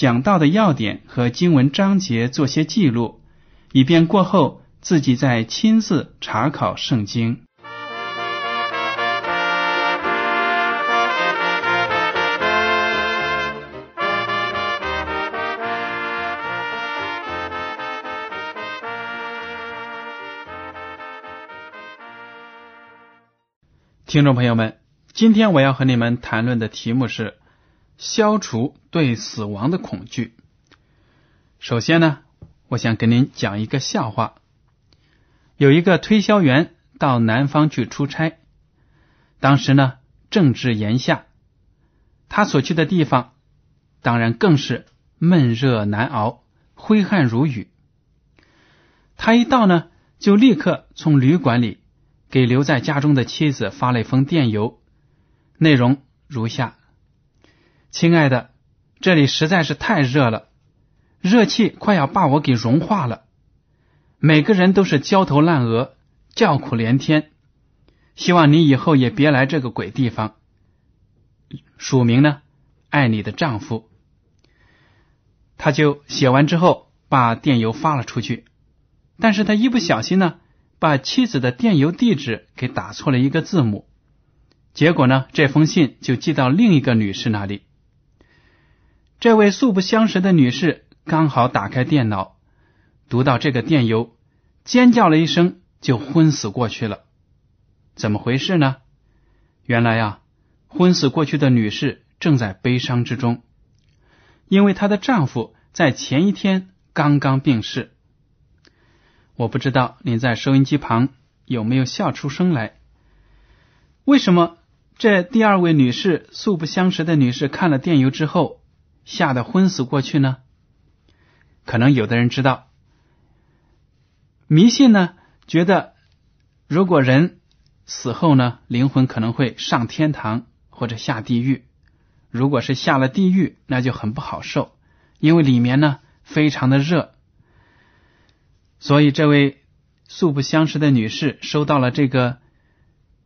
讲到的要点和经文章节做些记录，以便过后自己再亲自查考圣经。听众朋友们，今天我要和你们谈论的题目是消除对死亡的恐惧。首先呢，我想跟您讲一个笑话。有一个推销员到南方去出差，当时呢正值炎夏，他所去的地方当然更是闷热难熬，挥汗如雨。他一到呢，就立刻从旅馆里。给留在家中的妻子发了一封电邮，内容如下：“亲爱的，这里实在是太热了，热气快要把我给融化了。每个人都是焦头烂额，叫苦连天。希望你以后也别来这个鬼地方。”署名呢，爱你的丈夫。他就写完之后，把电邮发了出去，但是他一不小心呢。把妻子的电邮地址给打错了一个字母，结果呢，这封信就寄到另一个女士那里。这位素不相识的女士刚好打开电脑，读到这个电邮，尖叫了一声，就昏死过去了。怎么回事呢？原来啊，昏死过去的女士正在悲伤之中，因为她的丈夫在前一天刚刚病逝。我不知道你在收音机旁有没有笑出声来？为什么这第二位女士素不相识的女士看了电邮之后吓得昏死过去呢？可能有的人知道，迷信呢，觉得如果人死后呢，灵魂可能会上天堂或者下地狱。如果是下了地狱，那就很不好受，因为里面呢非常的热。所以，这位素不相识的女士收到了这个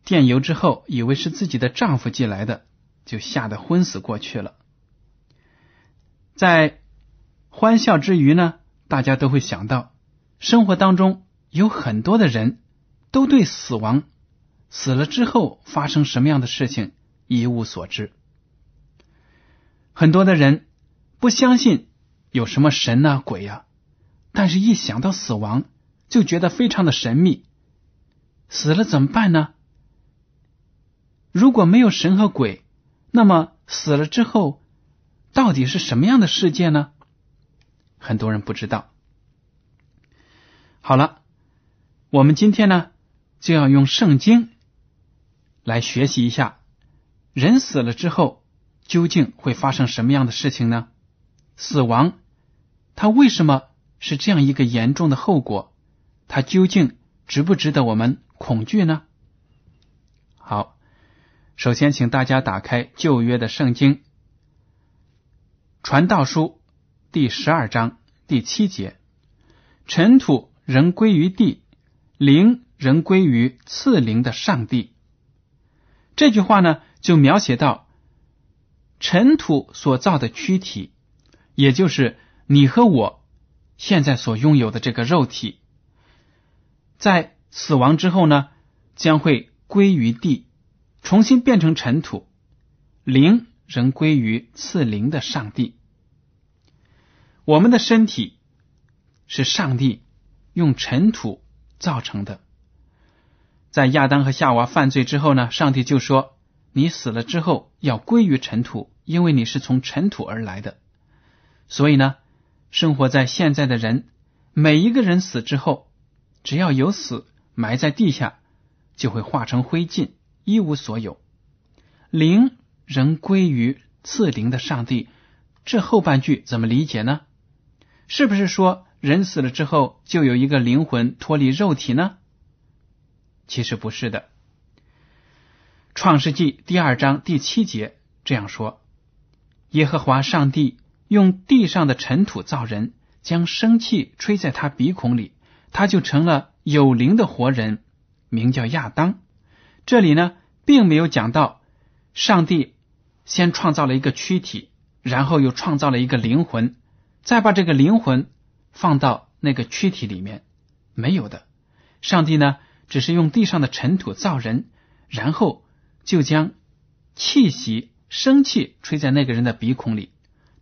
电邮之后，以为是自己的丈夫寄来的，就吓得昏死过去了。在欢笑之余呢，大家都会想到，生活当中有很多的人都对死亡、死了之后发生什么样的事情一无所知。很多的人不相信有什么神呐、鬼呀。但是，一想到死亡，就觉得非常的神秘。死了怎么办呢？如果没有神和鬼，那么死了之后，到底是什么样的世界呢？很多人不知道。好了，我们今天呢，就要用圣经来学习一下，人死了之后究竟会发生什么样的事情呢？死亡，它为什么？是这样一个严重的后果，它究竟值不值得我们恐惧呢？好，首先请大家打开旧约的圣经《传道书》第十二章第七节：“尘土仍归于地，灵仍归于赐灵的上帝。”这句话呢，就描写到尘土所造的躯体，也就是你和我。现在所拥有的这个肉体，在死亡之后呢，将会归于地，重新变成尘土；灵仍归于赐灵的上帝。我们的身体是上帝用尘土造成的。在亚当和夏娃犯罪之后呢，上帝就说：“你死了之后要归于尘土，因为你是从尘土而来的。”所以呢，生活在现在的人，每一个人死之后，只要有死，埋在地下就会化成灰烬，一无所有。灵仍归于赐灵的上帝。这后半句怎么理解呢？是不是说人死了之后就有一个灵魂脱离肉体呢？其实不是的。创世纪第二章第七节这样说：“耶和华上帝用地上的尘土造人，将生气吹在他鼻孔里，他就成了有灵的活人，名叫亚当。”这里呢，并没有讲到上帝先创造了一个躯体，然后又创造了一个灵魂，再把这个灵魂放到那个躯体里面，没有的。上帝呢？只是用地上的尘土造人，然后就将气息、生气吹在那个人的鼻孔里。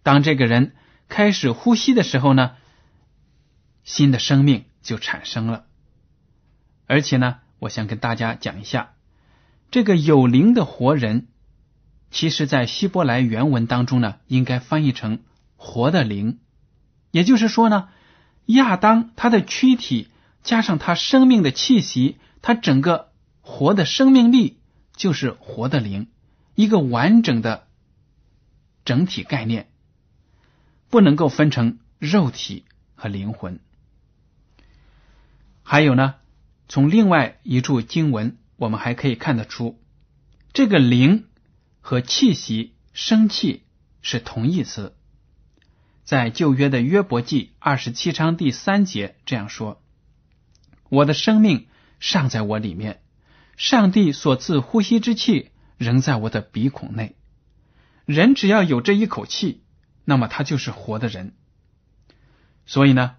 当这个人开始呼吸的时候呢，新的生命就产生了。而且呢，我想跟大家讲一下，这个有灵的活人，其实在希伯来原文当中呢，应该翻译成“活的灵”。也就是说呢，亚当他的躯体。加上他生命的气息，他整个活的生命力就是活的灵，一个完整的整体概念，不能够分成肉体和灵魂。还有呢，从另外一处经文，我们还可以看得出，这个灵和气息、生气是同义词。在旧约的约伯记二十七章第三节这样说。我的生命尚在我里面，上帝所赐呼吸之气仍在我的鼻孔内。人只要有这一口气，那么他就是活的人。所以呢，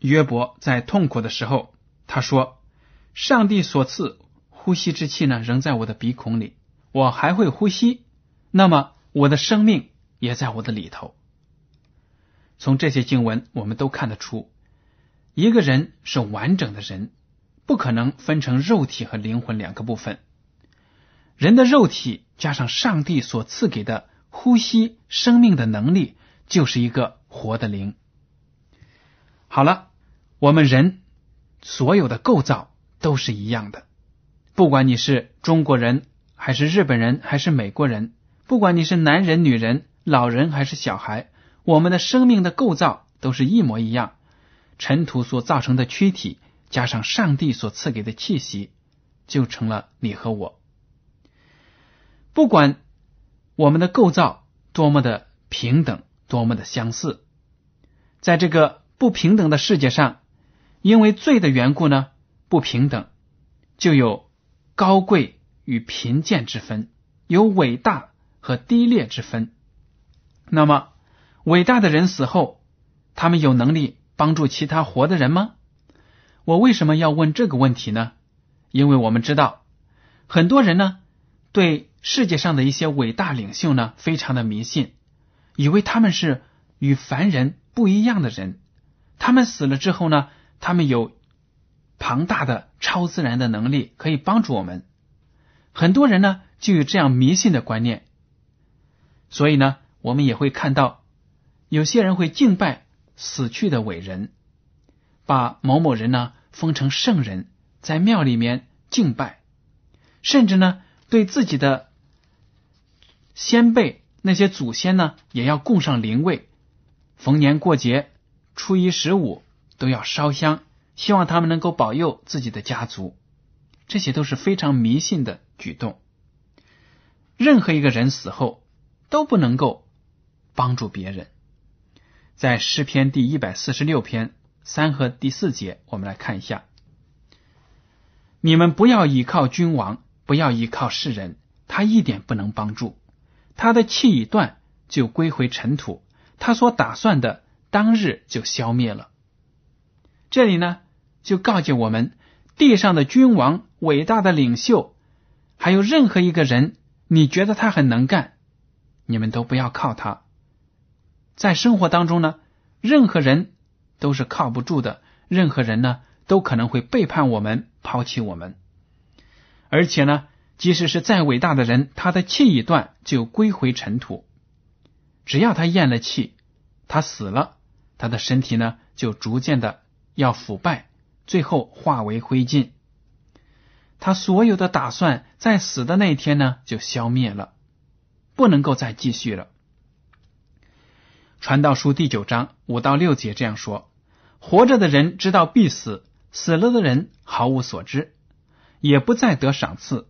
约伯在痛苦的时候，他说：“上帝所赐呼吸之气呢，仍在我的鼻孔里，我还会呼吸，那么我的生命也在我的里头。”从这些经文，我们都看得出。一个人是完整的人，不可能分成肉体和灵魂两个部分。人的肉体加上上帝所赐给的呼吸生命的能力，就是一个活的灵。好了，我们人所有的构造都是一样的，不管你是中国人还是日本人还是美国人，不管你是男人女人老人还是小孩，我们的生命的构造都是一模一样。尘土所造成的躯体，加上上帝所赐给的气息，就成了你和我。不管我们的构造多么的平等，多么的相似，在这个不平等的世界上，因为罪的缘故呢，不平等就有高贵与贫贱之分，有伟大和低劣之分。那么，伟大的人死后，他们有能力。帮助其他活的人吗？我为什么要问这个问题呢？因为我们知道，很多人呢对世界上的一些伟大领袖呢非常的迷信，以为他们是与凡人不一样的人。他们死了之后呢，他们有庞大的超自然的能力可以帮助我们。很多人呢就有这样迷信的观念，所以呢，我们也会看到有些人会敬拜。死去的伟人，把某某人呢封成圣人，在庙里面敬拜，甚至呢对自己的先辈那些祖先呢也要供上灵位，逢年过节、初一十五都要烧香，希望他们能够保佑自己的家族。这些都是非常迷信的举动。任何一个人死后都不能够帮助别人。在诗篇第一百四十六篇三和第四节，我们来看一下：你们不要依靠君王，不要依靠世人，他一点不能帮助。他的气一断，就归回尘土；他所打算的，当日就消灭了。这里呢，就告诫我们：地上的君王、伟大的领袖，还有任何一个人，你觉得他很能干，你们都不要靠他。在生活当中呢，任何人都是靠不住的，任何人呢都可能会背叛我们、抛弃我们。而且呢，即使是再伟大的人，他的气一断就归回尘土。只要他咽了气，他死了，他的身体呢就逐渐的要腐败，最后化为灰烬。他所有的打算在死的那一天呢就消灭了，不能够再继续了。传道书第九章五到六节这样说：活着的人知道必死，死了的人毫无所知。也不再得赏赐，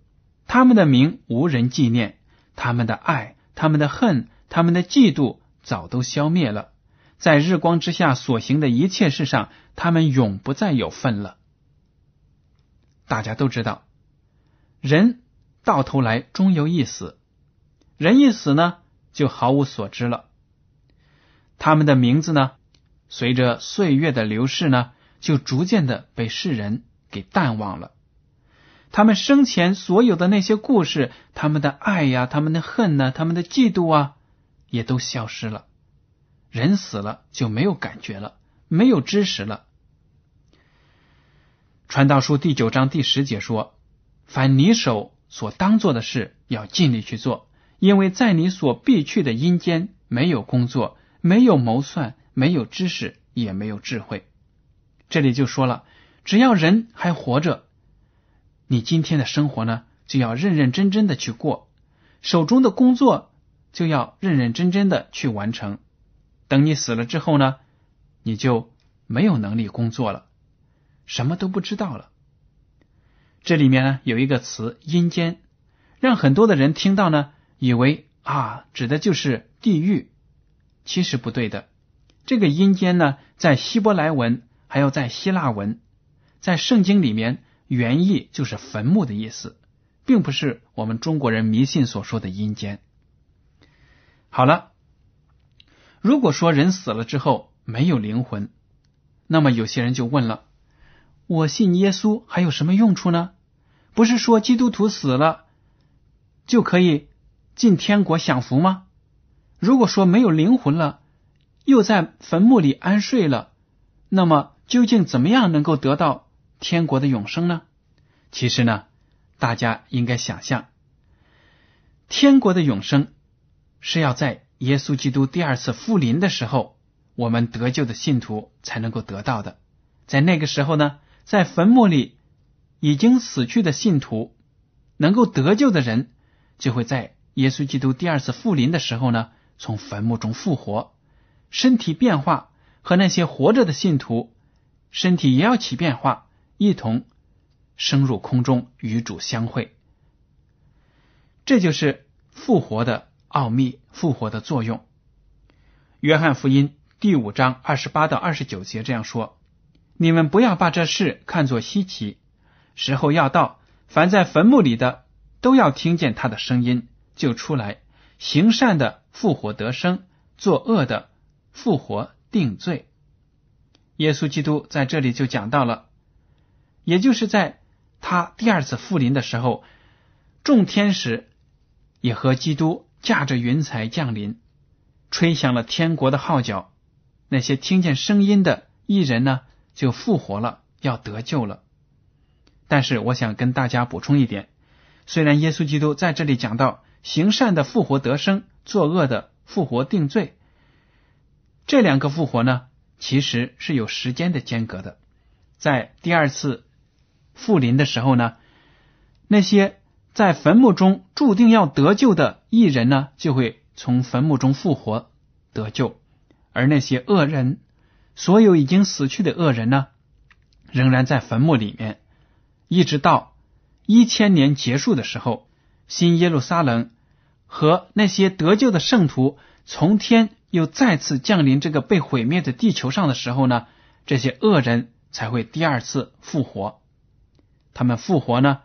他们的名无人纪念，他们的爱、他们的恨、他们的嫉妒早都消灭了，在日光之下所行的一切事上，他们永不再有份了。大家都知道，人到头来终有一死，人一死呢，就毫无所知了。他们的名字呢，随着岁月的流逝呢，就逐渐的被世人给淡忘了。他们生前所有的那些故事，他们的爱呀，他们的恨呢，他们的嫉妒啊，也都消失了。人死了就没有感觉了，没有知识了。传道书第九章第十节说：“凡你手所当做的事，要尽力去做，因为在你所必去的阴间，没有工作，没有谋算，没有知识，也没有智慧。”这里就说了，只要人还活着。你今天的生活呢，就要认认真真的去过，手中的工作就要认认真真的去完成。等你死了之后呢，你就没有能力工作了，什么都不知道了。这里面呢有一个词“阴间”，让很多的人听到呢，以为啊指的就是地狱，其实不对的。这个“阴间”呢，在希伯来文还有在希腊文，在圣经里面。原意就是坟墓的意思，并不是我们中国人迷信所说的阴间。好了，如果说人死了之后没有灵魂，那么有些人就问了：我信耶稣还有什么用处呢？不是说基督徒死了就可以进天国享福吗？如果说没有灵魂了，又在坟墓里安睡了，那么究竟怎么样能够得到？天国的永生呢？其实呢，大家应该想象，天国的永生是要在耶稣基督第二次复临的时候，我们得救的信徒才能够得到的。在那个时候呢，在坟墓里已经死去的信徒，能够得救的人，就会在耶稣基督第二次复临的时候呢，从坟墓中复活，身体变化，和那些活着的信徒身体也要起变化。一同升入空中与主相会，这就是复活的奥秘，复活的作用。约翰福音第五章二十八到二十九节这样说：“你们不要把这事看作稀奇，时候要到，凡在坟墓里的都要听见他的声音，就出来行善的复活得生，作恶的复活定罪。”耶稣基督在这里就讲到了。也就是在他第二次复临的时候，众天使也和基督驾着云彩降临，吹响了天国的号角。那些听见声音的艺人呢，就复活了，要得救了。但是，我想跟大家补充一点：虽然耶稣基督在这里讲到行善的复活得生，作恶的复活定罪，这两个复活呢，其实是有时间的间隔的，在第二次。复临的时候呢，那些在坟墓中注定要得救的异人呢，就会从坟墓中复活得救；而那些恶人，所有已经死去的恶人呢，仍然在坟墓里面，一直到一千年结束的时候，新耶路撒冷和那些得救的圣徒从天又再次降临这个被毁灭的地球上的时候呢，这些恶人才会第二次复活。他们复活呢？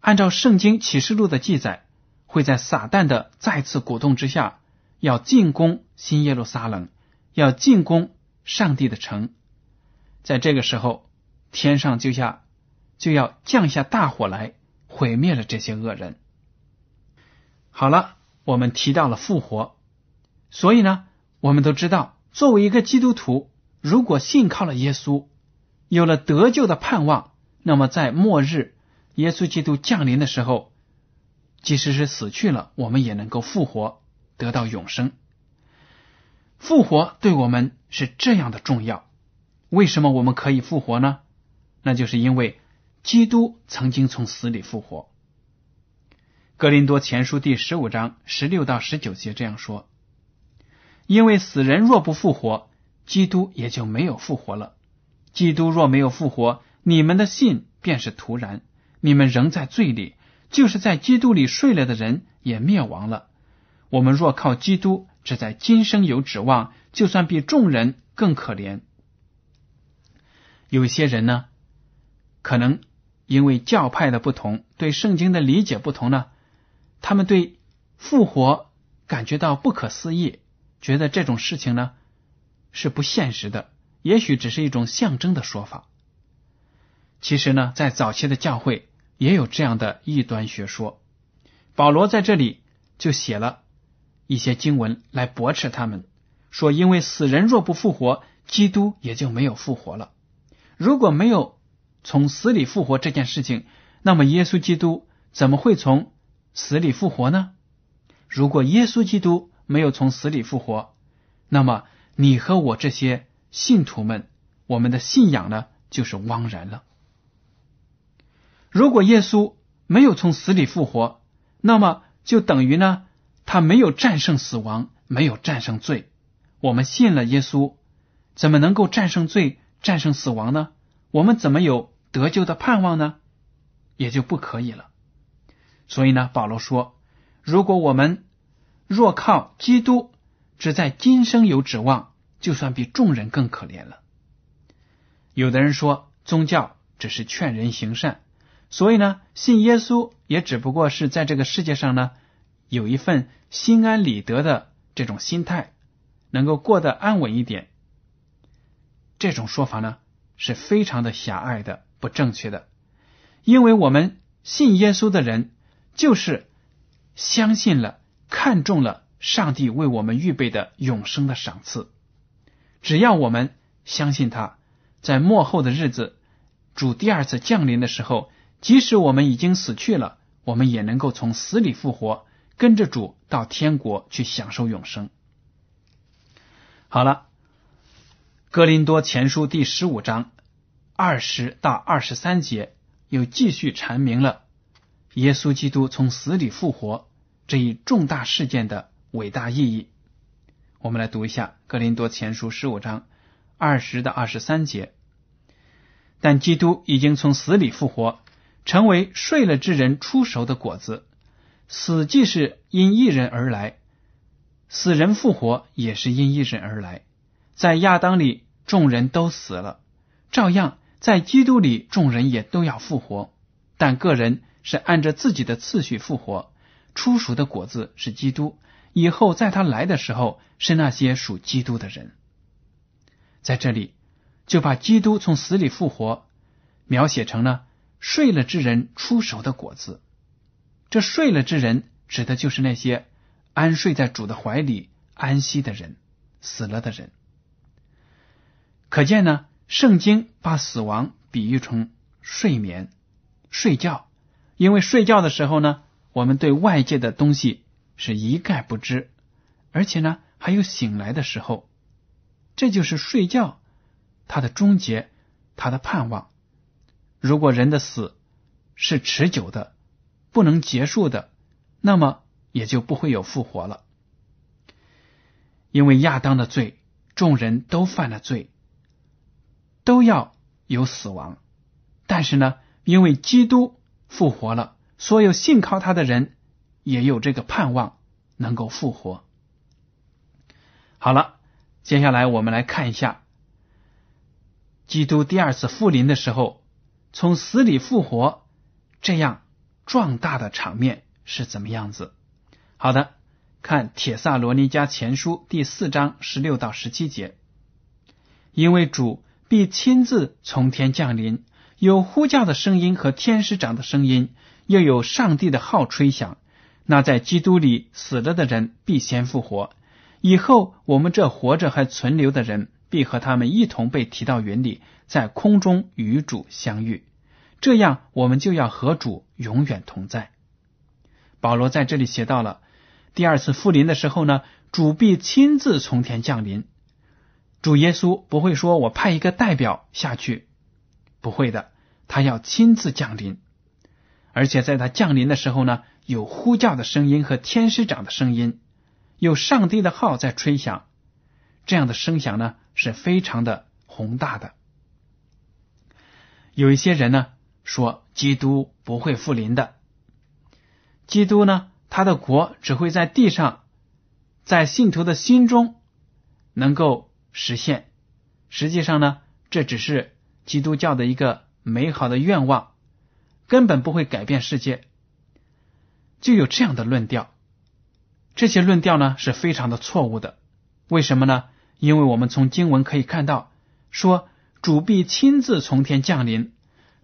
按照圣经启示录的记载，会在撒旦的再次鼓动之下，要进攻新耶路撒冷，要进攻上帝的城。在这个时候，天上就下就要降下大火来，毁灭了这些恶人。好了，我们提到了复活，所以呢，我们都知道，作为一个基督徒，如果信靠了耶稣，有了得救的盼望，那么在末日耶稣基督降临的时候，即使是死去了，我们也能够复活，得到永生。复活对我们是这样的重要。为什么我们可以复活呢？那就是因为基督曾经从死里复活。格林多前书第十五章十六到十九节这样说：“因为死人若不复活，基督也就没有复活了。基督若没有复活，你们的信便是徒然，你们仍在罪里，就是在基督里睡了的人也灭亡了。我们若靠基督，只在今生有指望，就算比众人更可怜。有些人呢，可能因为教派的不同，对圣经的理解不同呢。”他们对复活感觉到不可思议，觉得这种事情呢是不现实的，也许只是一种象征的说法。其实呢，在早期的教会也有这样的异端学说。保罗在这里就写了一些经文来驳斥他们，说因为死人若不复活，基督也就没有复活了。如果没有从死里复活这件事情，那么耶稣基督怎么会从？死里复活呢？如果耶稣基督没有从死里复活，那么你和我这些信徒们，我们的信仰呢，就是枉然了。如果耶稣没有从死里复活，那么就等于呢，他没有战胜死亡，没有战胜罪。我们信了耶稣，怎么能够战胜罪、战胜死亡呢？我们怎么有得救的盼望呢？也就不可以了。所以呢，保罗说：“如果我们若靠基督，只在今生有指望，就算比众人更可怜了。”有的人说，宗教只是劝人行善，所以呢，信耶稣也只不过是在这个世界上呢，有一份心安理得的这种心态，能够过得安稳一点。这种说法呢，是非常的狭隘的、不正确的，因为我们信耶稣的人。就是相信了、看中了上帝为我们预备的永生的赏赐。只要我们相信他，在末后的日子，主第二次降临的时候，即使我们已经死去了，我们也能够从死里复活，跟着主到天国去享受永生。好了，《哥林多前书》第十五章二十到二十三节又继续阐明了。耶稣基督从死里复活这一重大事件的伟大意义，我们来读一下《格林多前书》十五章二十到二十三节。但基督已经从死里复活，成为睡了之人出熟的果子。死既是因一人而来，死人复活也是因一人而来。在亚当里众人都死了，照样在基督里众人也都要复活，但个人。是按着自己的次序复活，初熟的果子是基督，以后在他来的时候是那些属基督的人。在这里就把基督从死里复活描写成了睡了之人出熟的果子。这睡了之人指的就是那些安睡在主的怀里安息的人，死了的人。可见呢，圣经把死亡比喻成睡眠、睡觉。因为睡觉的时候呢，我们对外界的东西是一概不知，而且呢还有醒来的时候，这就是睡觉它的终结，它的盼望。如果人的死是持久的，不能结束的，那么也就不会有复活了。因为亚当的罪，众人都犯了罪，都要有死亡。但是呢，因为基督。复活了，所有信靠他的人也有这个盼望，能够复活。好了，接下来我们来看一下，基督第二次复临的时候，从死里复活这样壮大的场面是怎么样子？好的，看《铁萨罗尼迦前书》第四章十六到十七节，因为主必亲自从天降临。有呼叫的声音和天使长的声音，又有上帝的号吹响。那在基督里死了的人必先复活，以后我们这活着还存留的人，必和他们一同被提到云里，在空中与主相遇。这样，我们就要和主永远同在。保罗在这里写到了第二次复临的时候呢，主必亲自从天降临。主耶稣不会说：“我派一个代表下去。”不会的，他要亲自降临。而且在他降临的时候呢，有呼叫的声音和天使长的声音，有上帝的号在吹响。这样的声响呢，是非常的宏大的。有一些人呢。说基督不会复临的，基督呢，他的国只会在地上，在信徒的心中能够实现。实际上呢，这只是基督教的一个美好的愿望，根本不会改变世界。就有这样的论调，这些论调呢是非常的错误的。为什么呢？因为我们从经文可以看到，说主必亲自从天降临。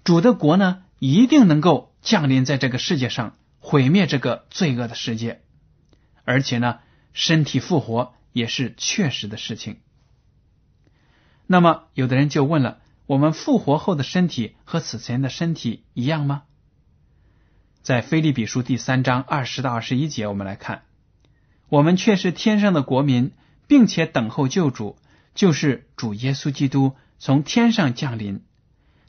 主的国呢，一定能够降临在这个世界上，毁灭这个罪恶的世界，而且呢，身体复活也是确实的事情。那么，有的人就问了：我们复活后的身体和此前的身体一样吗？在腓利比书第三章二十到二十一节，我们来看：我们却是天上的国民，并且等候救主，就是主耶稣基督从天上降临。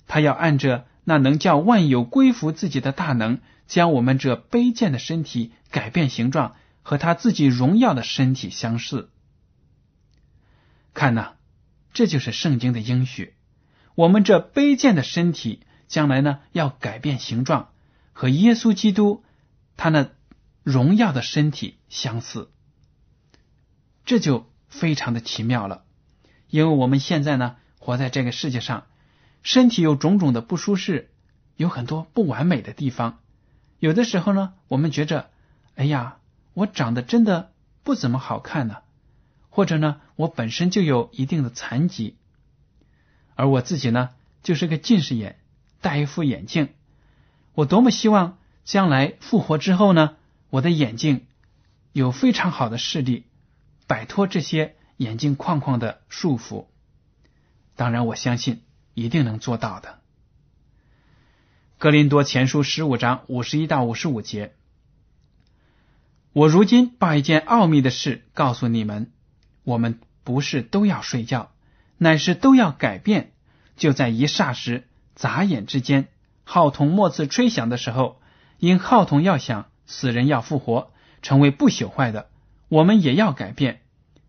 他要按着那能叫万有归服自己的大能，将我们这卑贱的身体改变形状，和他自己荣耀的身体相似。看呐，这就是圣经的应许。我们这卑贱的身体将来呢，要改变形状，和耶稣基督他那荣耀的身体相似。这就非常的奇妙了，因为我们现在呢，活在这个世界上。身体有种种的不舒适，有很多不完美的地方。有的时候呢，我们觉着，哎呀，我长得真的不怎么好看呢，或者呢，我本身就有一定的残疾，而我自己呢，就是个近视眼，戴一副眼镜。我多么希望将来复活之后呢，我的眼睛有非常好的视力，摆脱这些眼镜框框的束缚。当然，我相信。一定能做到的。格林多前书十五章五十一到五十五节，我如今把一件奥秘的事告诉你们：我们不是都要睡觉，乃是都要改变。就在一霎时、眨眼之间，号筒末次吹响的时候，因号筒要响，死人要复活，成为不朽坏的，我们也要改变。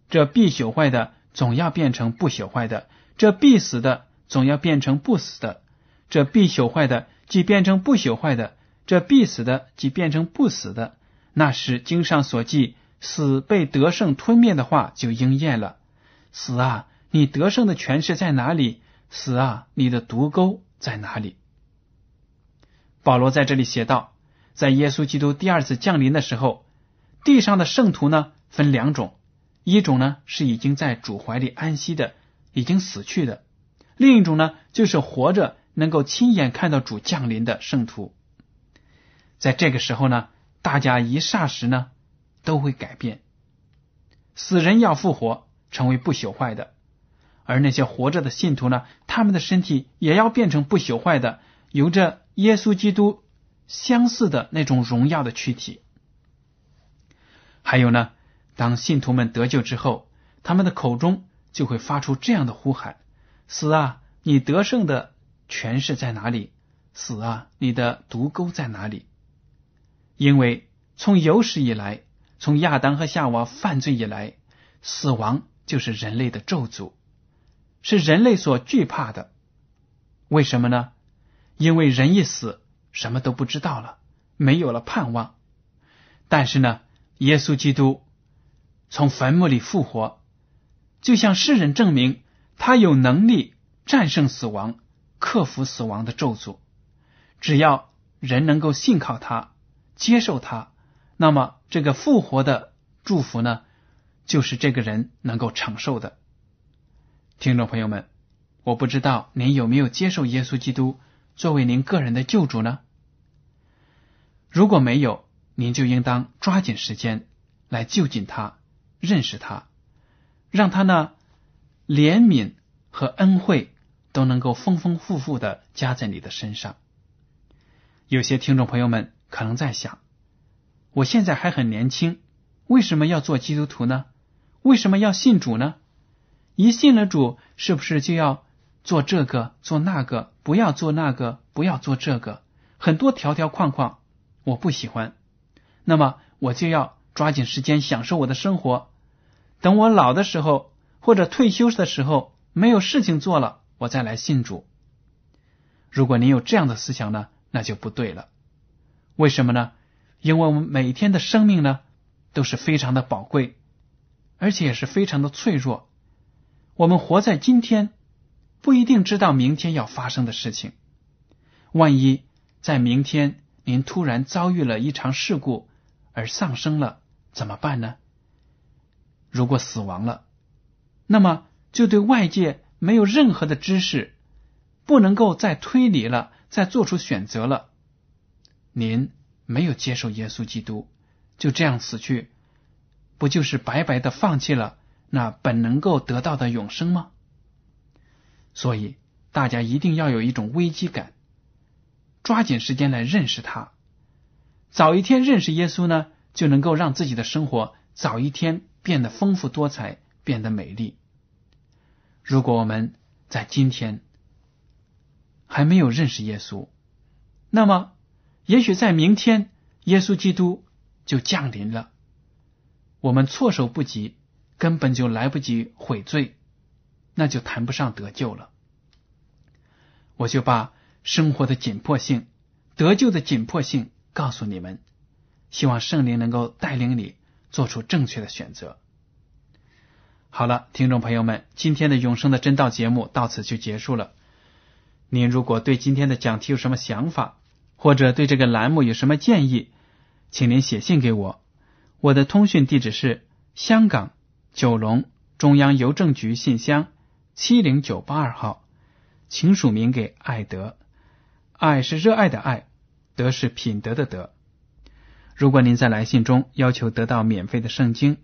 这必朽坏的总要变成不朽坏的，这必死的。总要变成不死的，这必朽坏的；即变成不朽坏的，这必死的；即变成不死的，那时经上所记死被得胜吞灭的话就应验了。死啊，你得胜的权势在哪里？死啊，你的毒钩在哪里？保罗在这里写道：在耶稣基督第二次降临的时候，地上的圣徒呢分两种，一种呢是已经在主怀里安息的，已经死去的。另一种呢，就是活着能够亲眼看到主降临的圣徒，在这个时候呢，大家一霎时呢都会改变，死人要复活，成为不朽坏的；而那些活着的信徒呢，他们的身体也要变成不朽坏的，有着耶稣基督相似的那种荣耀的躯体。还有呢，当信徒们得救之后，他们的口中就会发出这样的呼喊。死啊！你得胜的权势在哪里？死啊！你的毒钩在哪里？因为从有史以来，从亚当和夏娃犯罪以来，死亡就是人类的咒诅，是人类所惧怕的。为什么呢？因为人一死，什么都不知道了，没有了盼望。但是呢，耶稣基督从坟墓里复活，就向世人证明。他有能力战胜死亡，克服死亡的咒诅。只要人能够信靠他，接受他，那么这个复活的祝福呢，就是这个人能够承受的。听众朋友们，我不知道您有没有接受耶稣基督作为您个人的救主呢？如果没有，您就应当抓紧时间来就近他，认识他，让他呢怜悯和恩惠都能够丰丰富富的加在你的身上。有些听众朋友们可能在想：我现在还很年轻，为什么要做基督徒呢？为什么要信主呢？一信了主，是不是就要做这个做那个？不要做那个，不要做这个，很多条条框框，我不喜欢。那么我就要抓紧时间享受我的生活。等我老的时候，或者退休的时候，没有事情做了，我再来信主。如果您有这样的思想呢，那就不对了。为什么呢？因为我们每天的生命呢，都是非常的宝贵，而且也是非常的脆弱。我们活在今天，不一定知道明天要发生的事情。万一在明天您突然遭遇了一场事故而丧生了，怎么办呢？如果死亡了，那么就对外界没有任何的知识，不能够再推理了，再做出选择了。您没有接受耶稣基督，就这样死去，不就是白白的放弃了？那本能够得到的永生吗？所以大家一定要有一种危机感，抓紧时间来认识他，早一天认识耶稣呢，就能够让自己的生活早一天变得丰富多彩，变得美丽。如果我们在今天还没有认识耶稣，那么也许在明天，耶稣基督就降临了，我们措手不及。根本就来不及悔罪，那就谈不上得救了。我就把生活的紧迫性、得救的紧迫性告诉你们，希望圣灵能够带领你做出正确的选择。好了，听众朋友们，今天的永生的真道节目到此就结束了。您如果对今天的讲题有什么想法，或者对这个栏目有什么建议，请您写信给我。我的通讯地址是香港。九龙中央邮政局信箱七零九八二号，请署名给爱德。爱是热爱的爱，德是品德的德。如果您在来信中要求得到免费的圣经、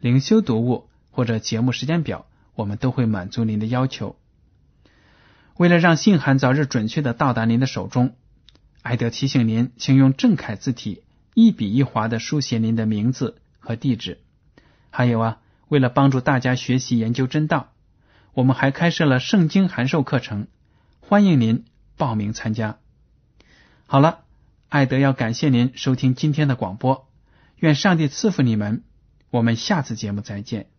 灵修读物或者节目时间表，我们都会满足您的要求。为了让信函早日准确的到达您的手中，艾德提醒您，请用正楷字体一笔一划的书写您的名字和地址。还有啊。为了帮助大家学习研究真道，我们还开设了圣经函授课程，欢迎您报名参加。好了，艾德要感谢您收听今天的广播，愿上帝赐福你们，我们下次节目再见。